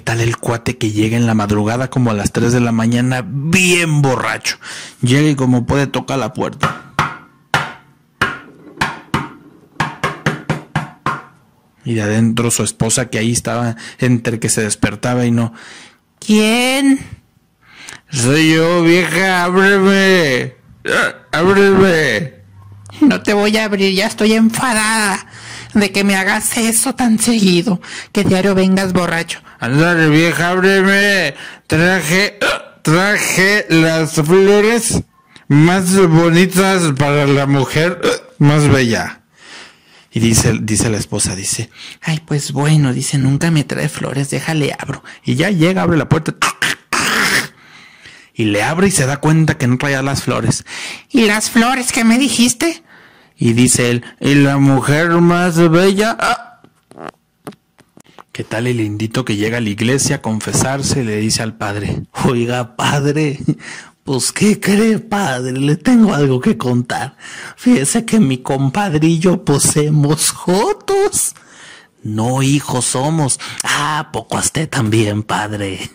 tal el cuate que llega en la madrugada como a las 3 de la mañana bien borracho. Llega y como puede toca la puerta. Y de adentro su esposa que ahí estaba entre que se despertaba y no. ¿Quién? Soy yo, vieja, ábreme. Ábreme. No te voy a abrir, ya estoy enfadada de que me hagas eso tan seguido, que diario vengas borracho. Andale, vieja, ábreme. Traje, traje las flores más bonitas para la mujer más bella. Y dice, dice la esposa, dice, ay, pues bueno, dice, nunca me trae flores, déjale abro. Y ya llega, abre la puerta. Y le abre y se da cuenta que no traía las flores. ¿Y las flores que me dijiste? Y dice él, ¿y la mujer más bella? Ah. ¿Qué tal el indito que llega a la iglesia a confesarse y le dice al padre, oiga padre, pues, ¿qué cree, padre? Le tengo algo que contar. Fíjese que mi compadrillo posemos jotos. No, hijo, somos. Ah, poco a usted también, padre.